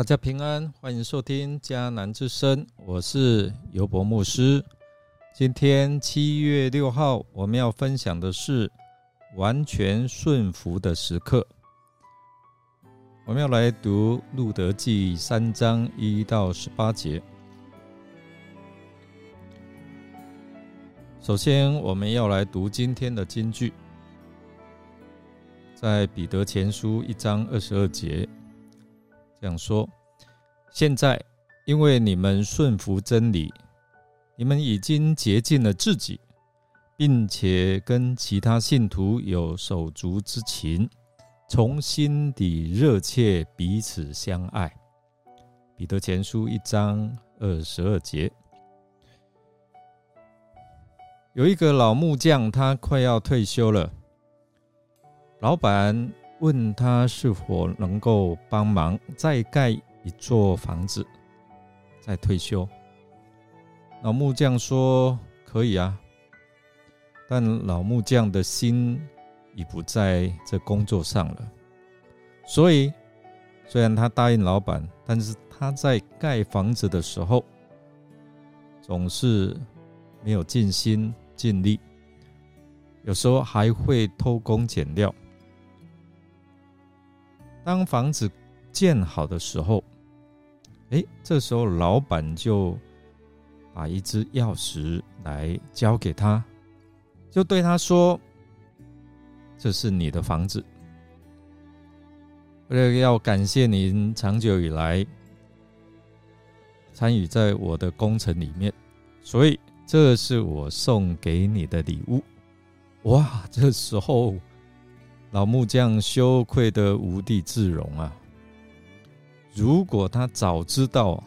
大家平安，欢迎收听迦南之声，我是尤博牧师。今天七月六号，我们要分享的是完全顺服的时刻。我们要来读《路德记》三章一到十八节。首先，我们要来读今天的金句，在彼得前书一章二十二节。这样说：现在，因为你们顺服真理，你们已经洁净了自己，并且跟其他信徒有手足之情，从心底热切彼此相爱。彼得前书一章二十二节，有一个老木匠，他快要退休了，老板。问他是否能够帮忙再盖一座房子，再退休。老木匠说：“可以啊。”但老木匠的心已不在这工作上了，所以虽然他答应老板，但是他在盖房子的时候总是没有尽心尽力，有时候还会偷工减料。当房子建好的时候，哎，这时候老板就把一只钥匙来交给他，就对他说：“这是你的房子，为了要感谢您长久以来参与在我的工程里面，所以这是我送给你的礼物。”哇，这时候。老木匠羞愧的无地自容啊！如果他早知道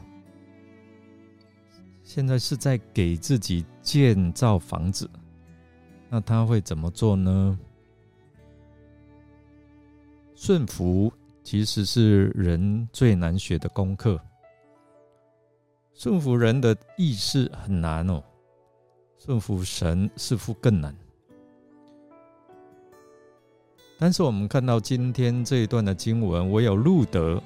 现在是在给自己建造房子，那他会怎么做呢？顺服其实是人最难学的功课。顺服人的意识很难哦，顺服神似乎更难。但是我们看到今天这一段的经文，唯有路德，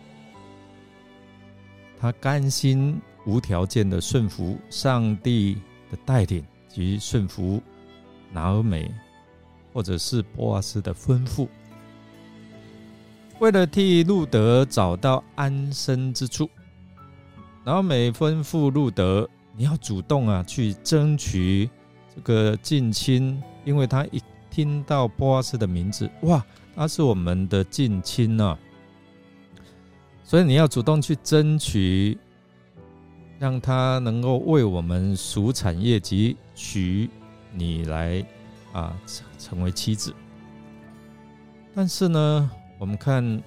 他甘心无条件的顺服上帝的带领及顺服拿尔美，或者是波阿斯的吩咐，为了替路德找到安身之处，拿尔美吩咐路德，你要主动啊去争取这个近亲，因为他一。听到波阿斯的名字，哇，他是我们的近亲啊，所以你要主动去争取，让他能够为我们属产业及娶你来啊成成为妻子。但是呢，我们看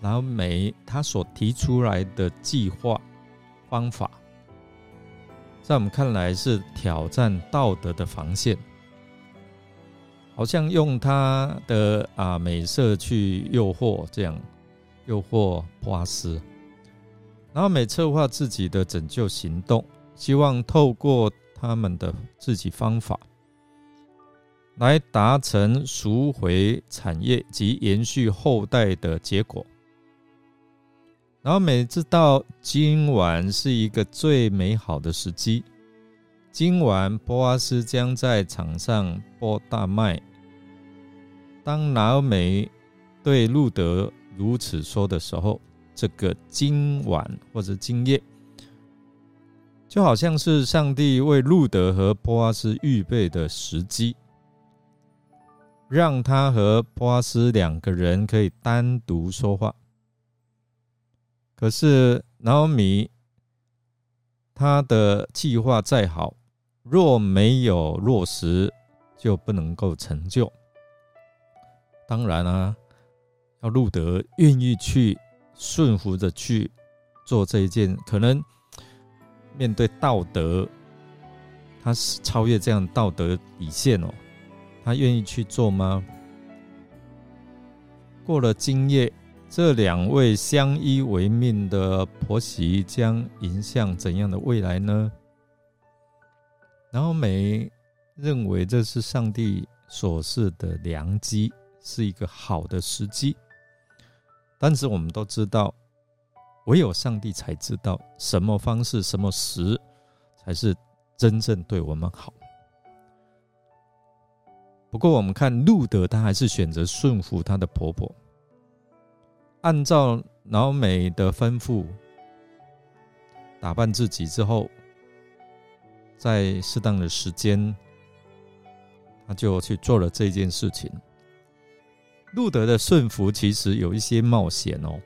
老美他所提出来的计划方法，在我们看来是挑战道德的防线。好像用他的啊美色去诱惑，这样诱惑波阿斯，然后美策划自己的拯救行动，希望透过他们的自己方法来达成赎回产业及延续后代的结果。然后美知道今晚是一个最美好的时机，今晚波阿斯将在场上播大麦。当拿尔美对路德如此说的时候，这个今晚或者今夜，就好像是上帝为路德和波阿斯预备的时机，让他和波阿斯两个人可以单独说话。可是拿尔米他的计划再好，若没有落实，就不能够成就。当然啊，要路德愿意去顺服着去做这一件，可能面对道德，他是超越这样道德底线哦，他愿意去做吗？过了今夜，这两位相依为命的婆媳将迎向怎样的未来呢？然后美认为这是上帝所示的良机。是一个好的时机，但是我们都知道，唯有上帝才知道什么方式、什么时才是真正对我们好。不过，我们看路德，他还是选择顺服他的婆婆，按照老美的吩咐打扮自己之后，在适当的时间，他就去做了这件事情。路德的顺服其实有一些冒险哦。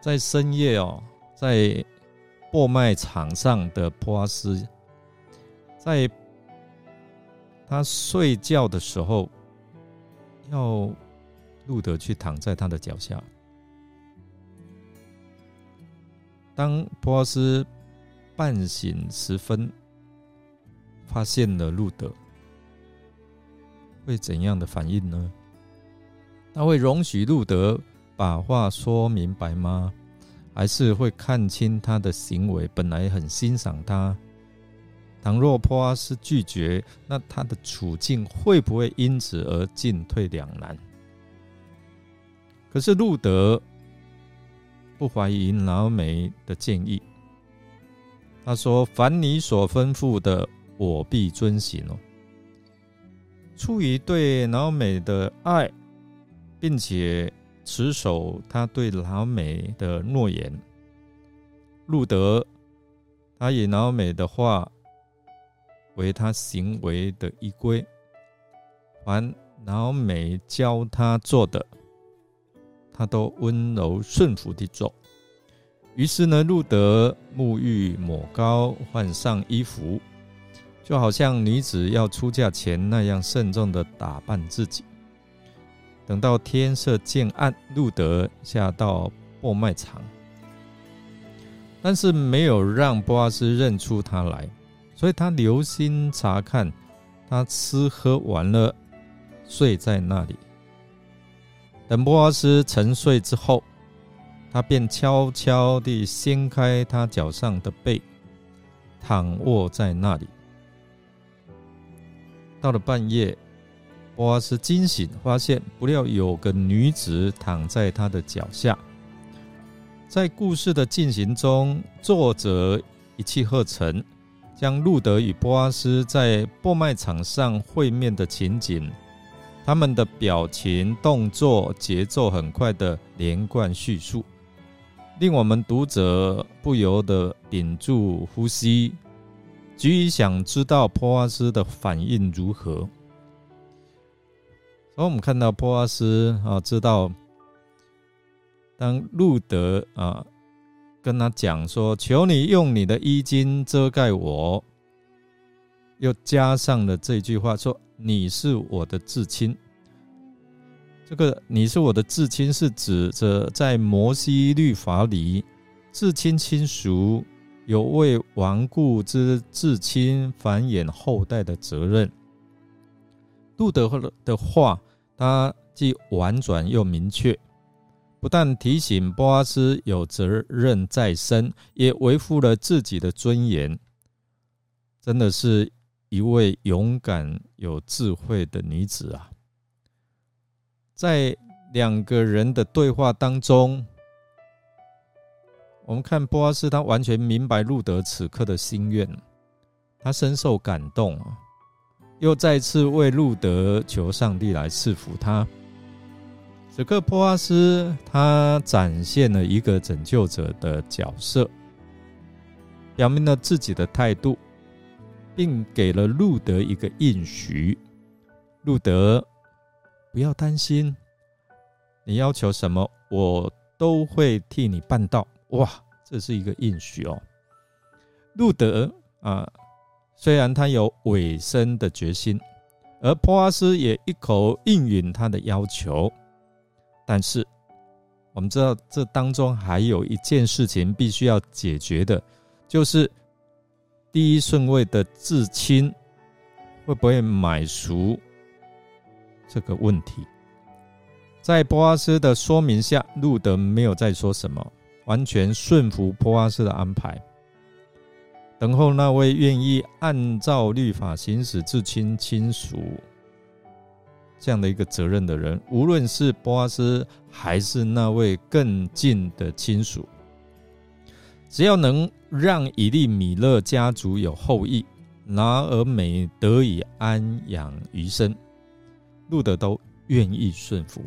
在深夜哦，在播麦场上的波阿斯，在他睡觉的时候，要路德去躺在他的脚下。当波阿斯半醒时分，发现了路德，会怎样的反应呢？他会容许路德？把话说明白吗？还是会看清他的行为？本来很欣赏他，倘若波阿斯拒绝，那他的处境会不会因此而进退两难？可是路德不怀疑老美的建议，他说：“凡你所吩咐的，我必遵行哦。”出于对老美的爱，并且。持守他对老美的诺言，路德，他以老美的话为他行为的依归，凡老美教他做的，他都温柔顺服地做。于是呢，路德沐浴、抹膏、换上衣服，就好像女子要出嫁前那样慎重的打扮自己。等到天色渐暗，路德下到播卖场，但是没有让波阿斯认出他来，所以他留心查看。他吃喝完了，睡在那里。等波阿斯沉睡之后，他便悄悄地掀开他脚上的被，躺卧在那里。到了半夜。波阿斯惊醒，发现不料有个女子躺在他的脚下。在故事的进行中，作者一气呵成，将路德与波阿斯在播卖场上会面的情景，他们的表情、动作、节奏很快的连贯叙述，令我们读者不由得屏住呼吸，急于想知道波阿斯的反应如何。然后我们看到波阿斯啊，知道当路德啊跟他讲说：“求你用你的衣襟遮盖我。”又加上了这句话说：“你是我的至亲。”这个“你是我的至亲”是指着在摩西律法里，至亲亲属有为顽固之至亲繁衍后代的责任。路德的话，他既婉转又明确，不但提醒波阿斯有责任在身，也维护了自己的尊严。真的是一位勇敢有智慧的女子啊！在两个人的对话当中，我们看波阿斯，他完全明白路德此刻的心愿，他深受感动。又再次为路德求上帝来赐福他。此刻，波阿斯他展现了一个拯救者的角色，表明了自己的态度，并给了路德一个应许：路德，不要担心，你要求什么，我都会替你办到。哇，这是一个应许哦，路德啊。虽然他有委身的决心，而波阿斯也一口应允他的要求，但是我们知道这当中还有一件事情必须要解决的，就是第一顺位的至亲会不会买赎这个问题。在波阿斯的说明下，路德没有再说什么，完全顺服波阿斯的安排。等候那位愿意按照律法行使至亲亲属这样的一个责任的人，无论是波阿斯还是那位更近的亲属，只要能让以利米勒家族有后裔，拿而美得以安养余生，路德都愿意顺服。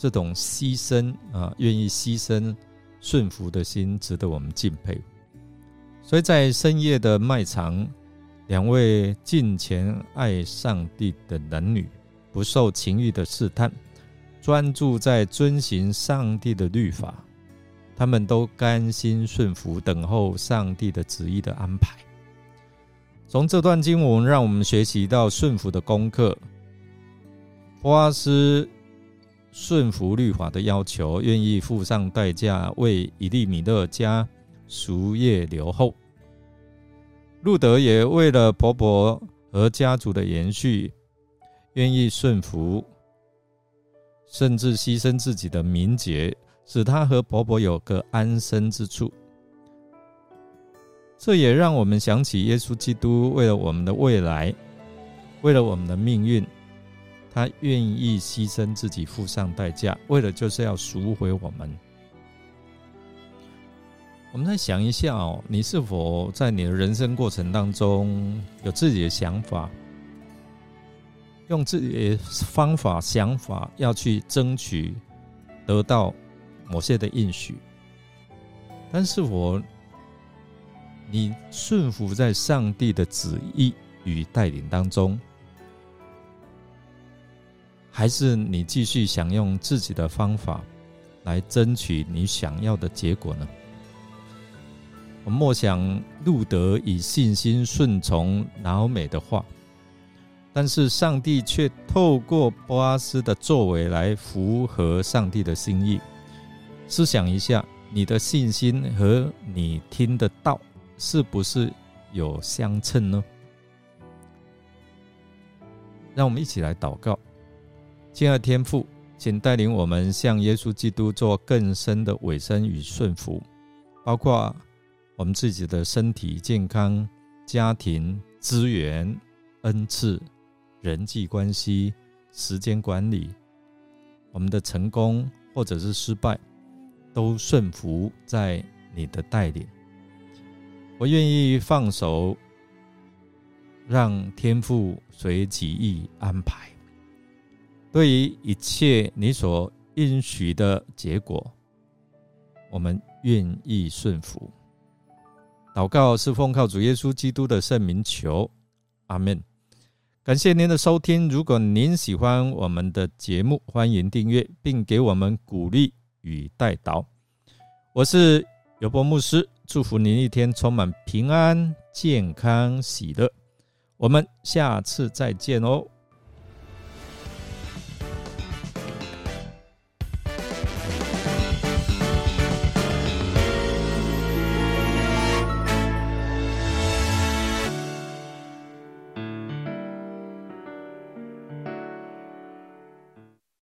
这种牺牲啊，愿意牺牲顺服的心，值得我们敬佩。所以在深夜的卖场，两位敬虔爱上帝的男女，不受情欲的试探，专注在遵行上帝的律法。他们都甘心顺服，等候上帝的旨意的安排。从这段经文，让我们学习到顺服的功课。波阿斯顺服律法的要求，愿意付上代价为以利米勒家赎业留后。路德也为了婆婆和家族的延续，愿意顺服，甚至牺牲自己的名节。使他和婆婆有个安身之处，这也让我们想起耶稣基督为了我们的未来，为了我们的命运，他愿意牺牲自己，付上代价，为了就是要赎回我们。我们再想一下哦，你是否在你的人生过程当中有自己的想法，用自己的方法、想法要去争取得到？某些的应许，但是我，你顺服在上帝的旨意与带领当中，还是你继续想用自己的方法来争取你想要的结果呢？我默想路德以信心顺从老美的话，但是上帝却透过波阿斯的作为来符合上帝的心意。思想一下，你的信心和你听得到是不是有相称呢？让我们一起来祷告，亲爱的天父，请带领我们向耶稣基督做更深的委身与顺服，包括我们自己的身体健康、家庭资源、恩赐、人际关系、时间管理，我们的成功或者是失败。都顺服在你的带领，我愿意放手，让天父随己意安排。对于一切你所应许的结果，我们愿意顺服。祷告是奉靠主耶稣基督的圣名求，阿门。感谢您的收听。如果您喜欢我们的节目，欢迎订阅并给我们鼓励。与代祷，我是尤伯牧师，祝福您一天充满平安、健康、喜乐。我们下次再见哦。